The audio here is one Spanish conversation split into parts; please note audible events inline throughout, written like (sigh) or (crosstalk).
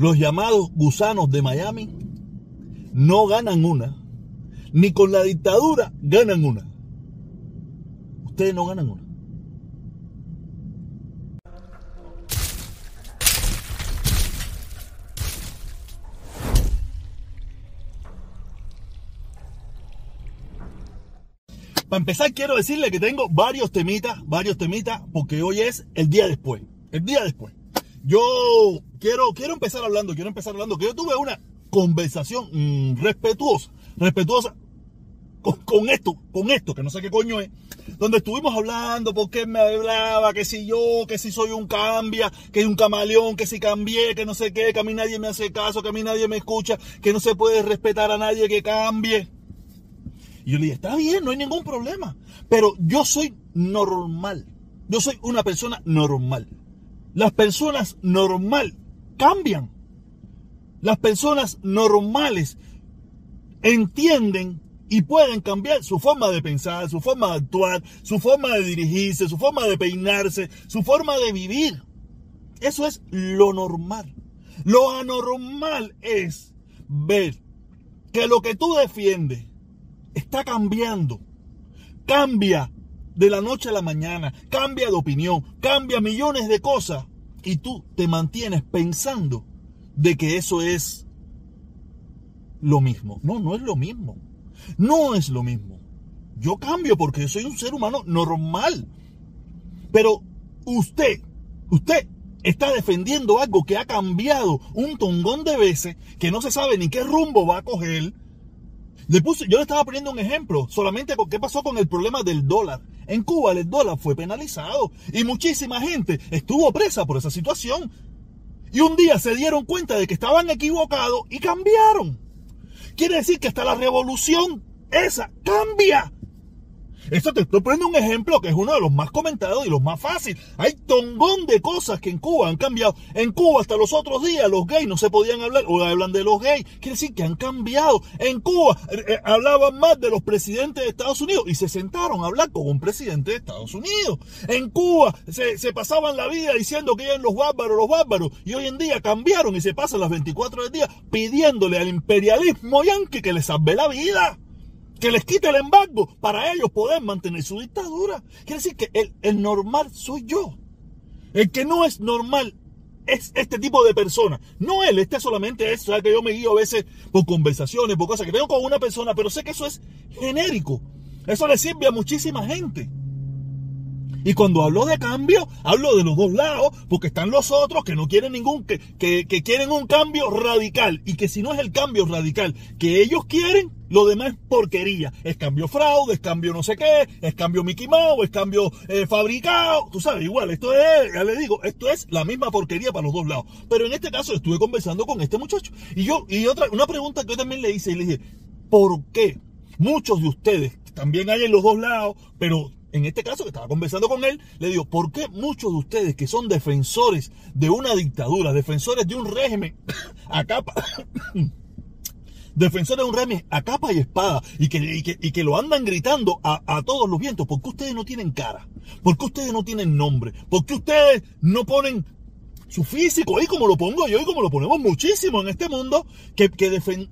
los llamados gusanos de Miami no ganan una, ni con la dictadura ganan una. Ustedes no ganan una. Para empezar, quiero decirle que tengo varios temitas, varios temitas, porque hoy es el día después. El día después. Yo quiero, quiero empezar hablando, quiero empezar hablando, que yo tuve una conversación mm, respetuosa, respetuosa con, esto, con esto, que no sé qué coño es, donde estuvimos hablando, porque me hablaba, que si yo, que si soy un cambia, que un camaleón, que si cambié, que no sé qué, que a mí nadie me hace caso, que a mí nadie me escucha, que no se puede respetar a nadie que cambie. Y yo le dije, está bien, no hay ningún problema. Pero yo soy normal. Yo soy una persona normal. Las personas normal cambian. Las personas normales entienden y pueden cambiar su forma de pensar, su forma de actuar, su forma de dirigirse, su forma de peinarse, su forma de vivir. Eso es lo normal. Lo anormal es ver que lo que tú defiendes está cambiando. Cambia de la noche a la mañana, cambia de opinión, cambia millones de cosas y tú te mantienes pensando de que eso es lo mismo. No, no es lo mismo. No es lo mismo. Yo cambio porque soy un ser humano normal. Pero usted, usted está defendiendo algo que ha cambiado un tongón de veces, que no se sabe ni qué rumbo va a coger, le puse, yo le estaba poniendo un ejemplo, solamente con qué pasó con el problema del dólar. En Cuba el dólar fue penalizado y muchísima gente estuvo presa por esa situación. Y un día se dieron cuenta de que estaban equivocados y cambiaron. Quiere decir que hasta la revolución esa cambia. Esto te estoy poniendo un ejemplo que es uno de los más comentados y los más fáciles. Hay tongón de cosas que en Cuba han cambiado. En Cuba hasta los otros días los gays no se podían hablar, o hablan de los gays. Quiere decir que han cambiado. En Cuba eh, eh, hablaban más de los presidentes de Estados Unidos y se sentaron a hablar con un presidente de Estados Unidos. En Cuba se, se pasaban la vida diciendo que eran los bárbaros, los bárbaros. Y hoy en día cambiaron y se pasan las 24 del día pidiéndole al imperialismo yanqui que les salve la vida que les quite el embargo para ellos poder mantener su dictadura. Quiere decir que el, normal soy yo. El que no es normal es este tipo de persona. No él, este solamente es, o que yo me guío a veces por conversaciones, por cosas que tengo con una persona, pero sé que eso es genérico. Eso le sirve a muchísima gente. Y cuando hablo de cambio, hablo de los dos lados, porque están los otros que no quieren ningún, que, que, que quieren un cambio radical. Y que si no es el cambio radical que ellos quieren, lo demás es porquería. Es cambio fraude, es cambio no sé qué, es cambio Mickey Mouse, es cambio eh, fabricado. Tú sabes, igual, esto es, ya le digo, esto es la misma porquería para los dos lados. Pero en este caso estuve conversando con este muchacho. Y yo, y otra, una pregunta que yo también le hice, y le dije, ¿por qué muchos de ustedes, también hay en los dos lados, pero en este caso que estaba conversando con él, le digo, ¿por qué muchos de ustedes que son defensores de una dictadura, defensores de un régimen (coughs) a capa, (coughs) defensores de un régimen a capa y espada y que, y que, lo andan gritando a, a, todos los vientos, ¿por qué ustedes no tienen cara? ¿Por qué ustedes no tienen nombre? ¿Por qué ustedes no ponen su físico, ahí como lo pongo yo y como lo ponemos muchísimo en este mundo, que,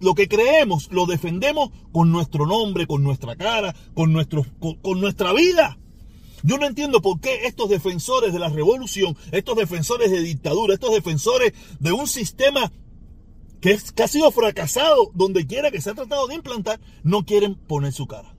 lo que creemos lo defendemos con nuestro nombre, con nuestra cara, con, nuestro, con, nuestra vida. Yo no entiendo por qué estos defensores de la revolución, estos defensores de dictadura, estos defensores de un sistema que, es, que ha sido fracasado donde quiera que se ha tratado de implantar, no quieren poner su cara.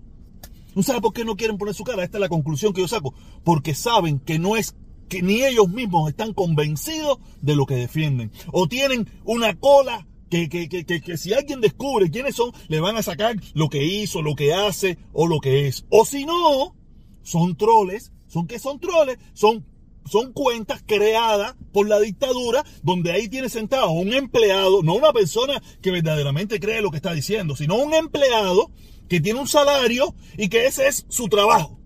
¿No sabe por qué no quieren poner su cara? Esta es la conclusión que yo saco. Porque saben que no es que ni ellos mismos están convencidos de lo que defienden. O tienen una cola que, que, que, que, si alguien descubre quiénes son, le van a sacar lo que hizo, lo que hace o lo que es. O si no, son troles. ¿Son qué son troles? Son, son cuentas creadas por la dictadura donde ahí tiene sentado un empleado, no una persona que verdaderamente cree lo que está diciendo, sino un empleado que tiene un salario y que ese es su trabajo.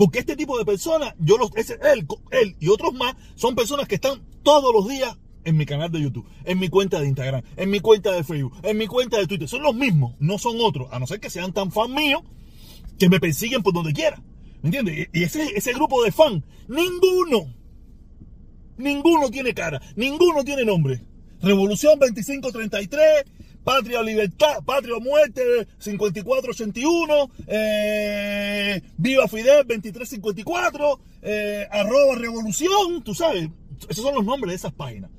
Porque este tipo de personas, yo los, él, él y otros más, son personas que están todos los días en mi canal de YouTube, en mi cuenta de Instagram, en mi cuenta de Facebook, en mi cuenta de Twitter. Son los mismos, no son otros, a no ser que sean tan fan míos que me persiguen por donde quiera. ¿Me entiendes? Y ese, ese grupo de fan, ninguno, ninguno tiene cara, ninguno tiene nombre. Revolución 2533, Patria Libertad, Patria Muerte 5481, eh, Viva Fidel 2354, eh, arroba Revolución, tú sabes, esos son los nombres de esas páginas.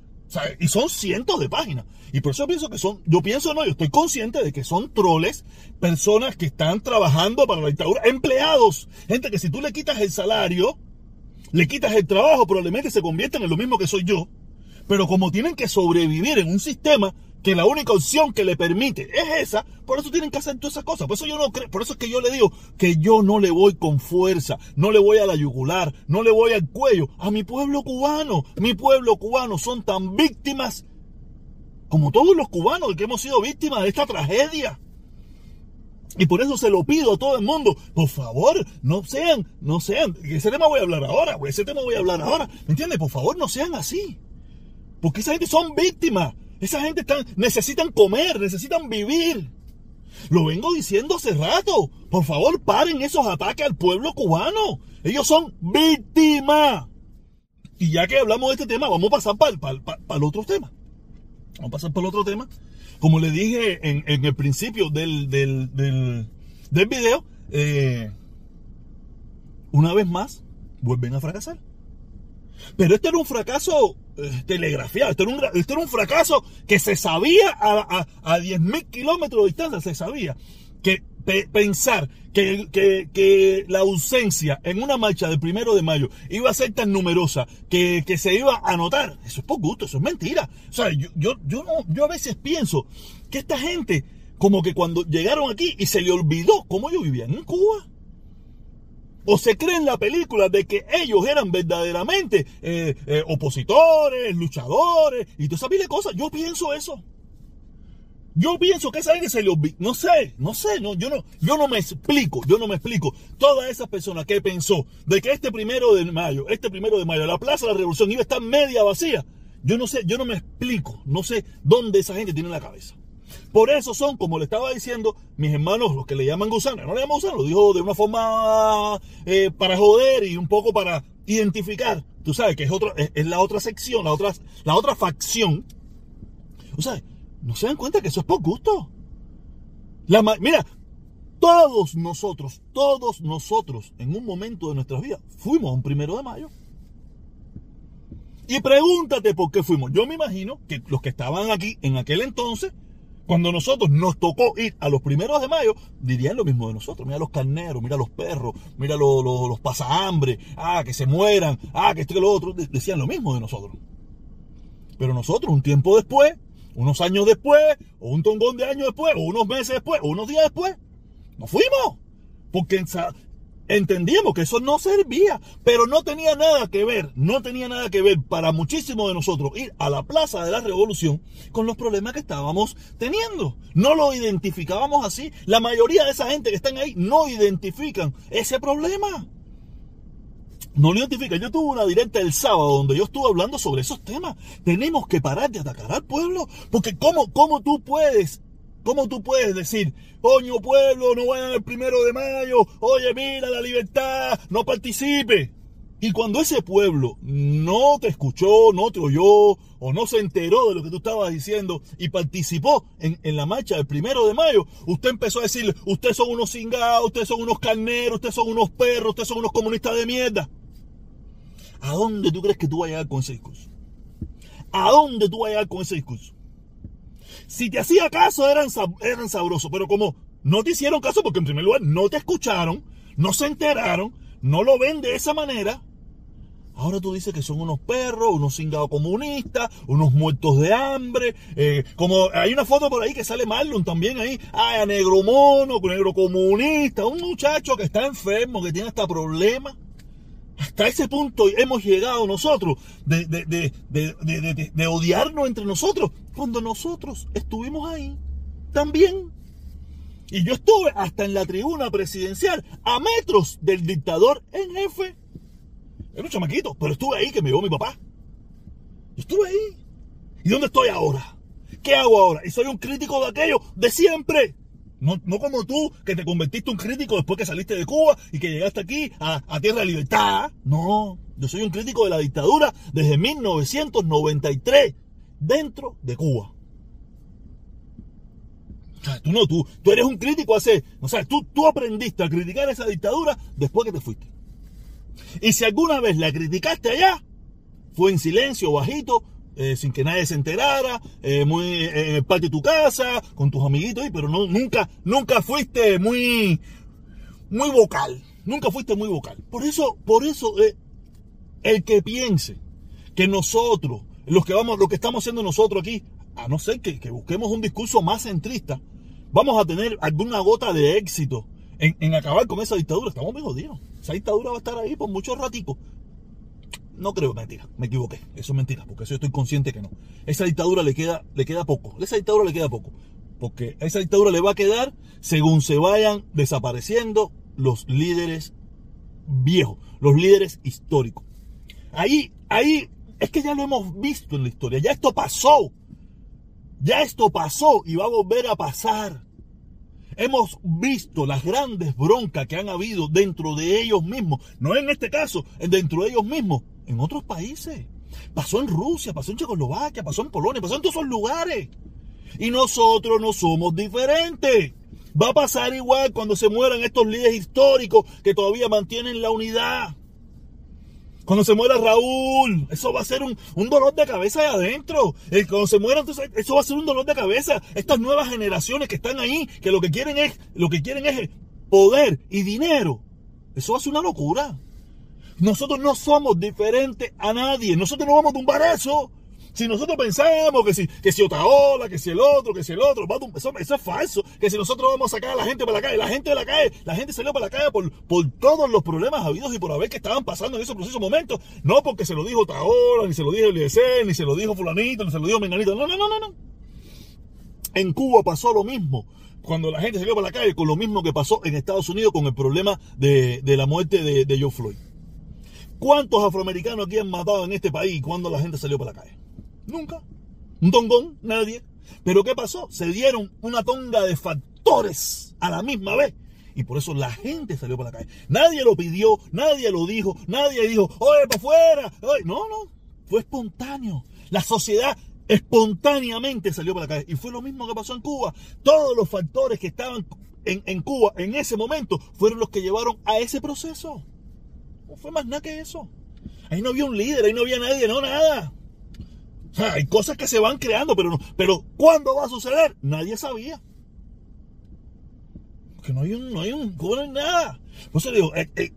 y son cientos de páginas. Y por eso pienso que son, yo pienso no, yo estoy consciente de que son troles, personas que están trabajando para la dictadura, empleados, gente que si tú le quitas el salario, le quitas el trabajo, probablemente se convierten en lo mismo que soy yo. Pero como tienen que sobrevivir en un sistema que la única opción que le permite es esa, por eso tienen que hacer todas esas cosas. Por eso yo no creo, por eso es que yo le digo que yo no le voy con fuerza, no le voy a la yugular, no le voy al cuello a mi pueblo cubano. Mi pueblo cubano son tan víctimas como todos los cubanos que hemos sido víctimas de esta tragedia. Y por eso se lo pido a todo el mundo, por favor, no sean, no sean, ese tema voy a hablar ahora, ese tema voy a hablar ahora, ¿me entiendes? Por favor, no sean así. Porque esa gente son víctimas. Esa gente están, necesitan comer, necesitan vivir. Lo vengo diciendo hace rato. Por favor, paren esos ataques al pueblo cubano. Ellos son víctimas. Y ya que hablamos de este tema, vamos a pasar para, el otro tema. Vamos a pasar para el otro tema. Como le dije en, el principio del, del, del, video, eh, una vez más, vuelven a fracasar. Pero este era un fracaso eh, telegrafiado, este era, un, este era un fracaso que se sabía a, a, 10.000 kilómetros de distancia, se sabía que pensar que, que, la ausencia en una marcha del primero de mayo iba a ser tan numerosa que, se iba a notar, eso es por gusto, eso es mentira. O sea, yo, yo, yo, yo a veces pienso que esta gente, como que cuando llegaron aquí y se le olvidó cómo ellos vivían en Cuba o se creen la película de que ellos eran verdaderamente eh, eh, opositores, luchadores y toda esa de cosas. Yo pienso eso. Yo pienso que esa gente se le olvidó. No sé, no sé, no, yo no, yo no me explico, yo no me explico. Todas esas personas que pensó de que este primero de mayo, este primero de mayo, la Plaza de la Revolución iba a estar media vacía. Yo no sé, yo no me explico, no sé dónde esa gente tiene la cabeza. Por eso son, como le estaba diciendo, mis hermanos, los que le llaman gusanos. No le llaman gusanos, lo dijo de una forma eh, para joder y un poco para identificar. Tú sabes que es, es, la otra sección, la otra, la otra facción. O sea, no se dan cuenta que eso es por gusto. La, mira, todos nosotros, todos nosotros, en un momento de nuestras vidas, fuimos un primero de mayo. Y pregúntate por qué fuimos. Yo me imagino que los que estaban aquí en aquel entonces cuando nosotros nos tocó ir a los primeros de mayo, dirían lo mismo de nosotros. Mira los carneros, mira los perros, mira los, los, pasahambre, ah, que se mueran, ah, que esto que lo otro. Decían lo mismo de nosotros. Pero nosotros, un tiempo después, unos años después, o un tongón de años después, o unos meses después, o unos días después, nos fuimos. Porque entendíamos que eso no servía, pero no tenía nada que ver, no tenía nada que ver para muchísimos de nosotros ir a la Plaza de la Revolución con los problemas que estábamos teniendo. No lo identificábamos así. La mayoría de esa gente que están ahí no identifican ese problema. No lo identifican. Yo tuve una directa el sábado donde yo estuve hablando sobre esos temas. Tenemos que parar de atacar al pueblo, porque ¿cómo, cómo tú puedes ¿Cómo tú puedes decir, coño pueblo, no vayan el primero de mayo, oye mira la libertad, no participe? Y cuando ese pueblo no te escuchó, no te oyó o no se enteró de lo que tú estabas diciendo y participó en, la marcha del primero de mayo, usted empezó a decir, ustedes son unos cingados, ustedes son unos carneros, ustedes son unos perros, ustedes son unos comunistas de mierda. ¿A dónde tú crees que tú vas a llegar con ese discurso? ¿A dónde tú vas a llegar con ese discurso? Si te hacía caso, eran, eran sabrosos, pero como no te hicieron caso, porque en primer lugar no te escucharon, no se enteraron, no lo ven de esa manera, Ahora tú dices que son unos perros, unos cingados comunistas, unos muertos de hambre. Eh, como hay una foto por ahí que sale Marlon también ahí. Ah, negro mono, negro comunista. Un muchacho que está enfermo, que tiene hasta problemas. Hasta ese punto hemos llegado nosotros de, de, odiarnos entre nosotros cuando nosotros estuvimos ahí también. Y yo estuve hasta en la tribuna presidencial a metros del dictador en jefe. Era un chamaquito, pero estuve ahí que me vio mi papá. estuve ahí. ¿Y dónde estoy ahora? ¿Qué hago ahora? Y soy un crítico de aquello de siempre. No, como tú, que te convertiste un crítico después que saliste de Cuba y que llegaste aquí a, a Tierra de Libertad. No, yo soy un crítico de la dictadura desde 1993. dentro de Cuba. tú no, tú, tú eres un crítico hace, o sea, tú, tú aprendiste a criticar esa dictadura después que te fuiste. Y si alguna vez la criticaste allá, fue en silencio, bajito, eh, sin que nadie se enterara, eh, muy eh, en el patio de tu casa, con tus amiguitos, pero no, nunca, nunca fuiste muy, muy vocal. Nunca fuiste muy vocal. Por eso, por eso, el que piense que nosotros, los que vamos, lo que estamos haciendo nosotros aquí, a no ser que, que, busquemos un discurso más centrista, vamos a tener alguna gota de éxito en, en acabar con esa dictadura. Estamos muy jodidos. Esa dictadura va a estar ahí por mucho ratico. No creo, mentira, me equivoqué. Eso es mentira, porque eso estoy consciente que no. Esa dictadura le queda, le queda poco. Esa dictadura le queda poco. Porque a esa dictadura le va a quedar según se vayan desapareciendo los líderes viejos, los líderes históricos. Ahí, ahí, es que ya lo hemos visto en la historia. Ya esto pasó. Ya esto pasó y va a volver a pasar. Hemos visto las grandes broncas que han habido dentro de ellos mismos. No en este caso, dentro de ellos mismos en otros países. Pasó en Rusia, pasó en Checoslovaquia, pasó en Polonia, pasó en todos esos lugares. Y nosotros no somos diferentes. Va a pasar igual cuando se mueran estos líderes históricos que todavía mantienen la unidad. Cuando se muera Raúl, eso va a ser un, dolor de cabeza de adentro. cuando se muera, entonces, eso va a ser un dolor de cabeza. Estas nuevas generaciones que están ahí, que lo que quieren es, lo que quieren es poder y dinero. Eso va a ser una locura. Nosotros no somos diferentes a nadie. Nosotros no vamos a tumbar eso. Si nosotros pensamos que si, que si Otaola, que si el otro, que si el otro, eso, eso, es falso. Que si nosotros vamos a sacar a la gente para la calle, la gente de la calle, la gente salió para la calle por, por todos los problemas habidos y por haber que estaban pasando en esos precisos momentos. No porque se lo dijo Otaola, ni se lo dijo Eliezer, ni se lo dijo Fulanito, ni se lo dijo Menganito. No, no, no, no, no. En Cuba pasó lo mismo cuando la gente salió para la calle, con lo mismo que pasó en Estados Unidos con el problema de, de la muerte de, de Joe Floyd. ¿Cuántos afroamericanos aquí han matado en este país cuando la gente salió para la calle? Nunca. Un tongón, nadie. Pero ¿qué pasó? Se dieron una tonga de factores a la misma vez. Y por eso la gente salió para la calle. Nadie lo pidió, nadie lo dijo, nadie dijo, oye, para afuera. No, no. Fue espontáneo. La sociedad espontáneamente salió para la calle. Y fue lo mismo que pasó en Cuba. Todos los factores que estaban en, en Cuba en ese momento fueron los que llevaron a ese proceso. Fue más nada que eso. Ahí no había un líder, ahí no había nadie, no nada. O sea, hay cosas que se van creando, pero, pero ¿cuándo va a suceder? Nadie sabía. Que no hay un, no hay un, no hay nada. Eso digo, eh, eh,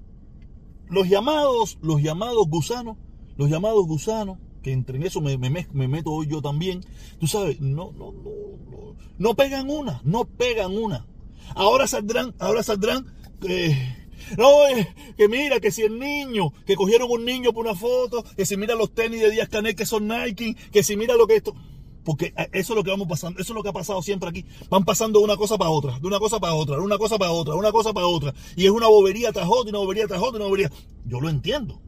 los llamados, los llamados gusanos, los llamados gusanos, que entre en eso me, me, me meto hoy yo también, tú sabes, no, no, no, no, no pegan una, no pegan una. Ahora saldrán, ahora saldrán, eh, no, eh, que mira, que si el niño, que cogieron un niño por una foto, que si mira los tenis de Díaz Canel que son Nike, que si mira lo que esto. Porque eh, eso es lo que vamos pasando, eso es lo que ha pasado siempre aquí. Van pasando de una cosa para otra, de una cosa para otra, de una cosa para otra, de una cosa para otra. Y es una bobería tras otra, una bobería tras otra, una bobería. Yo lo entiendo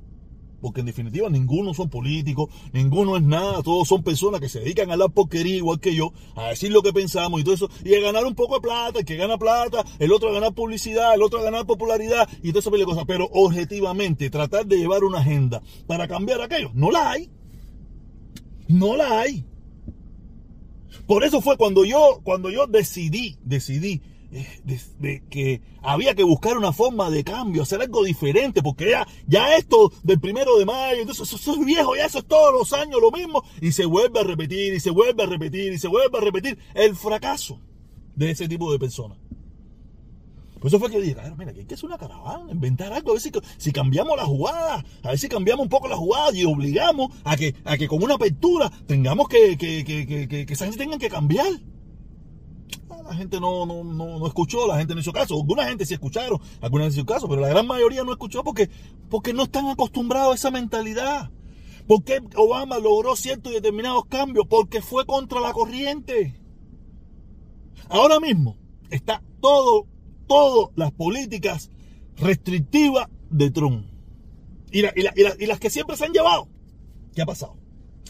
porque en definitiva ninguno son políticos, ninguno es nada, todos son personas que se dedican a la porquería igual que yo, a decir lo que pensamos y todo eso, y a ganar un poco de plata, el que gana plata, el otro a ganar publicidad, el otro a ganar popularidad y eso de cosas, pero objetivamente tratar de llevar una agenda para cambiar aquello, no la hay, no la hay. Por eso fue cuando yo, cuando yo decidí, decidí de, que había que buscar una forma de cambio, hacer algo diferente, porque ya, ya esto del primero de mayo, entonces eso, es viejo, ya eso es todos los años lo mismo, y se vuelve a repetir, y se vuelve a repetir, y se vuelve a repetir el fracaso de ese tipo de personas. Por eso fue que dije, mira, que hay que hacer una caravana, inventar algo, a ver si, cambiamos la jugada, a ver si cambiamos un poco la jugada y obligamos a que, a que con una apertura tengamos que, que, que, que, que esa gente tenga que cambiar la gente no, no, no, escuchó, la gente no hizo caso. Alguna gente sí escucharon, alguna gente hizo caso, pero la gran mayoría no escuchó porque, porque no están acostumbrados a esa mentalidad. porque Obama logró ciertos y determinados cambios? Porque fue contra la corriente. Ahora mismo está todo, todas las políticas restrictivas de Trump. Y, y las que siempre se han llevado. ¿Qué ha pasado?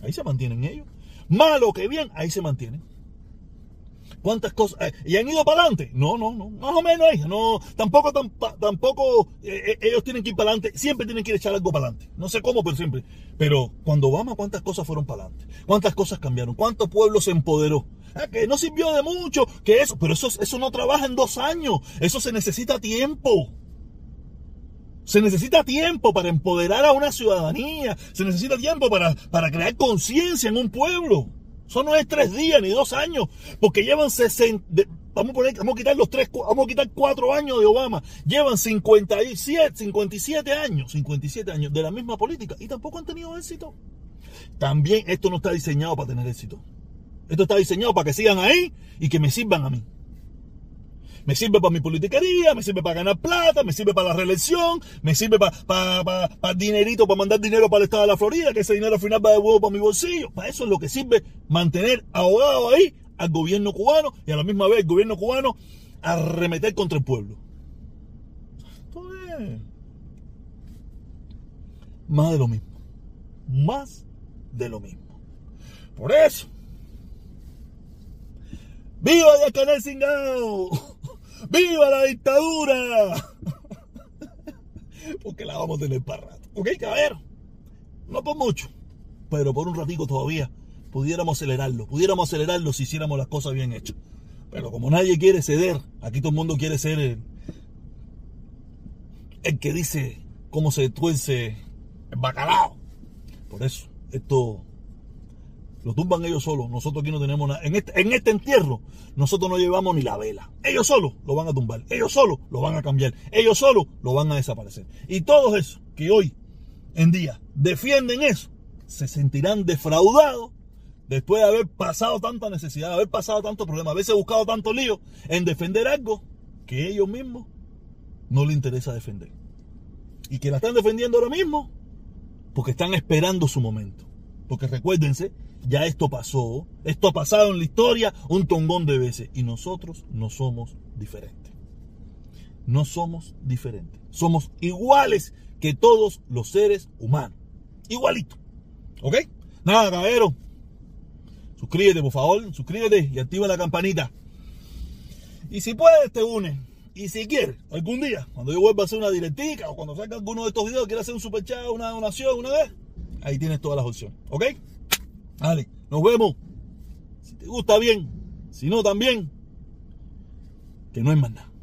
Ahí se mantienen ellos. Malo que bien, ahí se mantienen. ¿Cuántas cosas? Eh, ¿Y han ido para adelante? No, no, no. Más o menos, hija. No, tampoco, tampoco eh, eh, ellos tienen que ir para adelante. Siempre tienen que echar algo para adelante. No sé cómo, pero siempre. Pero cuando Obama, ¿cuántas cosas fueron para adelante? ¿Cuántas cosas cambiaron? ¿Cuánto pueblo se empoderó? Ah, que no sirvió de mucho, que eso, pero eso, eso no trabaja en dos años. Eso se necesita tiempo. Se necesita tiempo para empoderar a una ciudadanía. Se necesita tiempo para, para crear conciencia en un pueblo. Eso no es tres días ni dos años, porque llevan 60, vamos a, vamos a quitar los tres, vamos a quitar cuatro años de Obama. Llevan 57, 57 años, 57 años de la misma política y tampoco han tenido éxito. También esto no está diseñado para tener éxito. Esto está diseñado para que sigan ahí y que me sirvan a mí. Me sirve para mi politiquería, me sirve para ganar plata, me sirve para la reelección, me sirve para, para, para, dinerito, para mandar dinero para el estado de la Florida, que ese dinero al final va de huevo para mi bolsillo. Para eso es lo que sirve mantener ahogado ahí al gobierno cubano y a la misma vez el gobierno cubano a remeter contra el pueblo. Entonces, más de lo mismo. Más de lo mismo. Por eso. ¡Viva el Canal Singao! ¡Viva la dictadura! Porque la vamos a tener para rato. ¿Ok, caballero? No por mucho, pero por un ratico todavía pudiéramos acelerarlo. Pudiéramos acelerarlo si hiciéramos las cosas bien hechas. Pero como nadie quiere ceder, aquí todo el mundo quiere ser el, el que dice cómo se tuerce el bacalao. Por eso, esto lo tumban ellos solos. Nosotros aquí no tenemos nada. En este, en este entierro, nosotros no llevamos ni la vela. Ellos solos lo van a tumbar. Ellos solos lo van a cambiar. Ellos solos lo van a desaparecer. Y todos esos que hoy en día defienden eso, se sentirán defraudados después de haber pasado tanta necesidad, haber pasado tantos problemas, haberse buscado tanto lío en defender algo que ellos mismos no les interesa defender. Y que la están defendiendo ahora mismo porque están esperando su momento. Porque recuérdense ya esto pasó, esto ha pasado en la historia un tongón de veces y nosotros no somos diferentes. No somos diferentes. Somos iguales que todos los seres humanos. Igualito. ¿Ok? Nada, caballero. Suscríbete, por favor. Suscríbete y activa la campanita. Y si puedes, te une. Y si quieres, algún día, cuando yo vuelva a hacer una directica o cuando salga alguno de estos videos, quiera hacer un super chat, una donación, una vez, ahí tienes todas las opciones. ¿Ok? Vale, nos vemos. Si te gusta bien, si no también, que no es más nada.